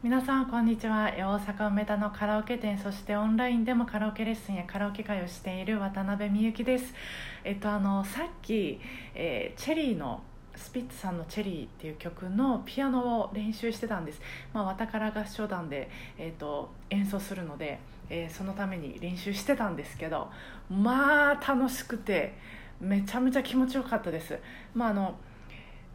皆さんこんにちは。大阪梅田のカラオケ店そしてオンラインでもカラオケレッスンやカラオケ会をしている渡辺美幸です。えっとあのさっき、えー、チェリーのスピッツさんの「チェリー」っていう曲のピアノを練習してたんです、まあ、わたから合唱団で、えーと、演奏するので、えー、そのために練習してたんですけどまあ楽しくてめちゃめちゃ気持ちよかったです。まああの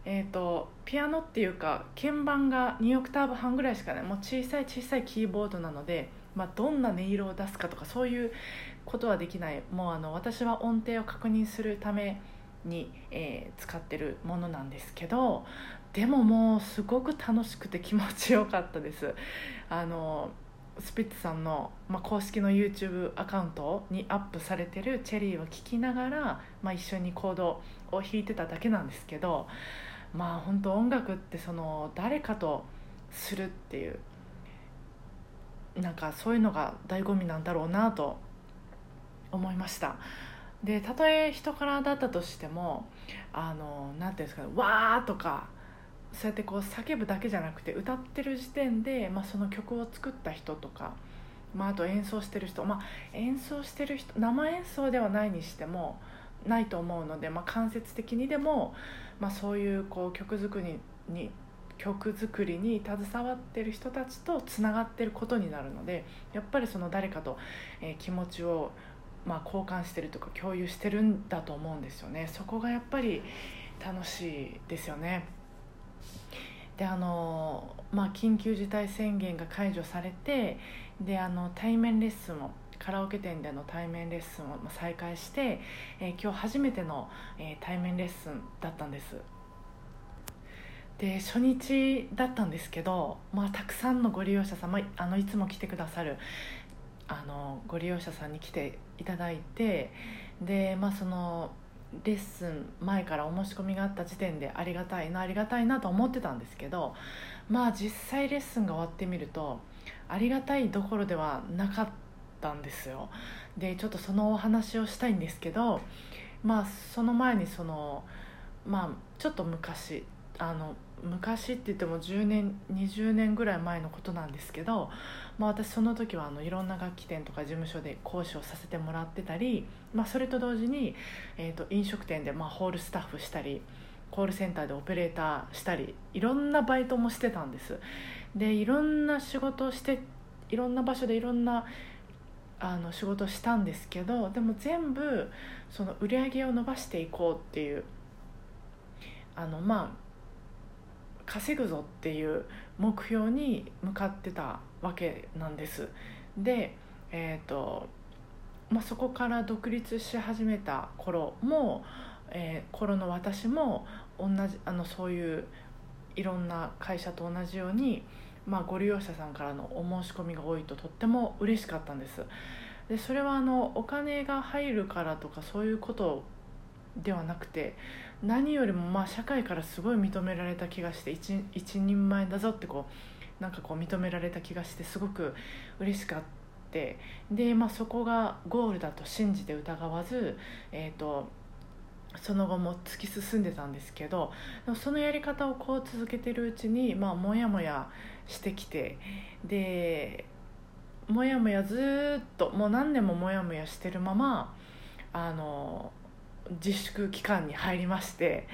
えーと、ピアノっていうか鍵盤が2オクターブ半ぐらいしかないもう小さい小さいキーボードなので、まあ、どんな音色を出すかとかそういうことはできない。もうあの私は音程を確認するために、えー、使ってるものなんですけどでももうすごく楽しくて気持ちよかったです。あのスピッツさんの、まあ、公式の YouTube アカウントにアップされてる「チェリー」を聴きながら、まあ、一緒にコードを弾いてただけなんですけどまあ本当音楽ってその誰かとするっていうなんかそういうのが醍醐味なんだろうなと思いました。でたとえ人からだったとしてもあのなんていうんですかね「わー」とかそうやってこう叫ぶだけじゃなくて歌ってる時点で、まあ、その曲を作った人とか、まあ、あと演奏してる人、まあ、演奏してる人生演奏ではないにしてもないと思うので、まあ、間接的にでも、まあ、そういうこう曲作りに曲作りに携わってる人たちとつながってることになるのでやっぱりその誰かと、えー、気持ちを、まあ、交換してるとか共有してるんだと思うんですよねそこがやっぱり楽しいですよね。であのまあ、緊急事態宣言が解除されてであの対面レッスンをカラオケ店での対面レッスンを再開して、え、今日初めての、え、対面レッスンだったんです。で初日だったんですけど、まあ、たくさんのご利用者様あのいつも来てくださるあのご利用者さんに来ていただいてで、まあ、そのレッスン前からお申し込みがあった時点でありがたいなありがたいなと思ってたんですけどまあ実際レッスンが終わってみるとありがたいどころではなかったたんですよ。でちょっとそのお話をしたいんですけどまあその前にそのまあちょっと昔あの昔って言っても10年20年ぐらい前のことなんですけど、まあ、私その時はあのいろんな楽器店とか事務所で講師をさせてもらってたり、まあ、それと同時に、えー、と飲食店でまあホールスタッフしたりコールセンターでオペレーターしたりいろんなバイトもしてたんです。でいろんな仕事をしていろんな場所でいろんなあの仕事したんですけどでも全部その売り上げを伸ばしていこうっていうあのまあ稼ぐぞっていう目標に向かってたわけなんです。でえっ、ー、とまあ、そこから独立し始めた頃も、えー、頃の私も同じあのそういういろんな会社と同じようにまあ、ご利用者さんからのお申し込みが多いととっても嬉しかったんです。でそれはあのお金が入るからとかそういうことではなくて何よりもまあ社会からすごい認められた気がして一一人前だぞってこうなんかこう認められた気がしてすごく嬉しかったで、まあ、そこがゴールだと信じて疑わず、えーとその後も突き進んでたんですけどそのやり方をこう続けてるうちにまあモヤモヤしてきてでモヤモヤずっともう何年もモヤモヤしてるままあの自粛期間に入りまして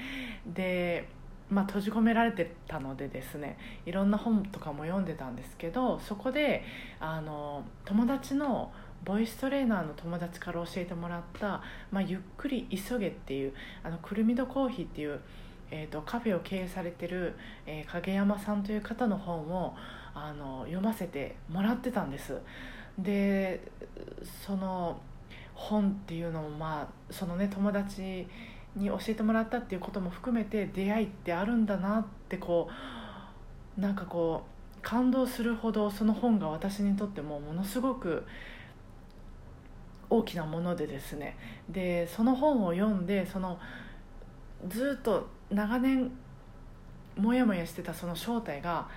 で、まあ、閉じ込められてたのでですねいろんな本とかも読んでたんですけどそこであの友達のボイストレーナーの友達から教えてもらった「まあ、ゆっくり急げ」っていうあのくるみどコーヒーっていうえーと、カフェを経営されてる、えー、影山さんという方の本をあの読ませてもらってたんです。でその本っていうのもまあそのね友達に教えてもらったっていうことも含めて出会いってあるんだなってこうなんかこう感動するほどその本が私にとってもものすごく大きなものでですね。でその本を読んでそのずっと長年モヤモヤしてたその正体が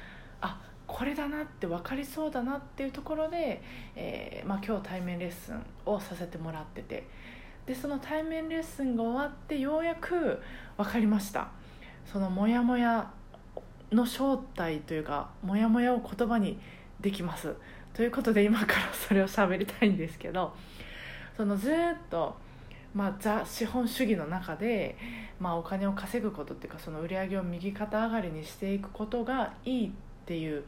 あこれだなって分かりそうだなっていうところで、えー、まあ、今日対面レッスンをさせてもらってて。でその対面レッスンが終わってようやく分かりました。そのモヤモヤの正体というかモヤモヤを言葉にできます。ということで今からそれを喋りたいんですけどそのずっと、まあ、ザ資本主義の中で、まあ、お金を稼ぐことっていうかその売り上げを右肩上がりにしていくことがいいっていう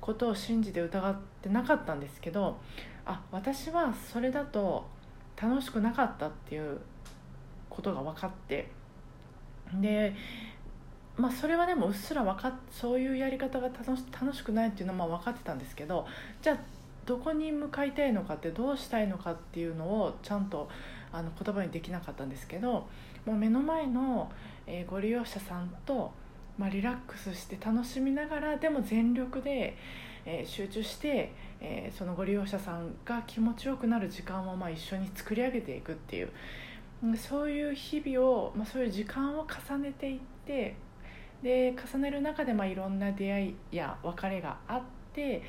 ことを信じて疑ってなかったんですけどあ私はそれだと楽しくなかったっていうことが分かってでまあそれはでもうっすら分かっそういうやり方が楽しくないっていうのは分かってたんですけどじゃあどこに向かいたいのかってどうしたいのかっていうのをちゃんとあの言葉にできなかったんですけどもう目の前の、えー、ご利用者さんと、まあ、リラックスして楽しみながらでも全力で、えー、集中して、えー、そのご利用者さんが気持ちよくなる時間をまあ一緒に作り上げていくっていうそういう日々を、まあ、そういう時間を重ねていってで重ねる中でまあいろんな出会いや別れがあって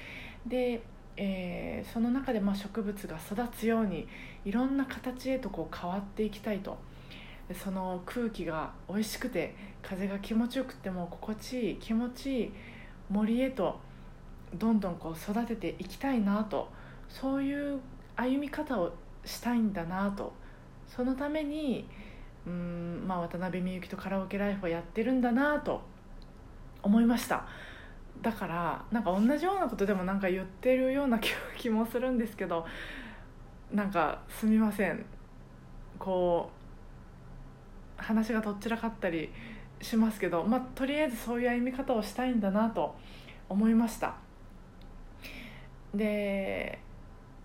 で、えー、その中でま植物が育つようにいろんな形へとこう変わっていきたいと。その空気が美味しくて風が気持ちよくても心地いい気持ちいい森へとどんどんこう育てていきたいなと。そういう歩み方をしたいんだなと。そのためにうん、まあ、渡辺美幸とカラオケライフをやってるんだなと思いました。だからなんか同じようなことでもなんか言ってるような気もするんですけどなんかすみません。こう話がどっちらかったりしますけど、まあ、とりあえずそういう歩み方をしたいんだなと思いました。で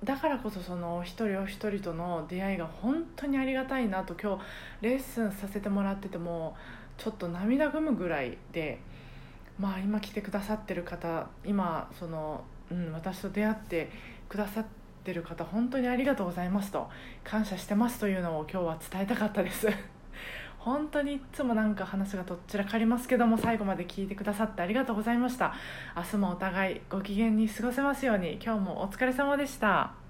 だからこそその一人お一人との出会いが本当にありがたいなと今日レッスンさせてもらっててもちょっと涙ぐむぐらいでまあ今来てくださってる方今その、うん、私と出会ってくださってる方本当にありがとうございますと感謝してますというのを今日は伝えたかったです。本当にいつもなんか話がどっちらかりますけども最後まで聞いてくださってありがとうございました。明日もお互いご機嫌に過ごせますように今日もお疲れ様でした。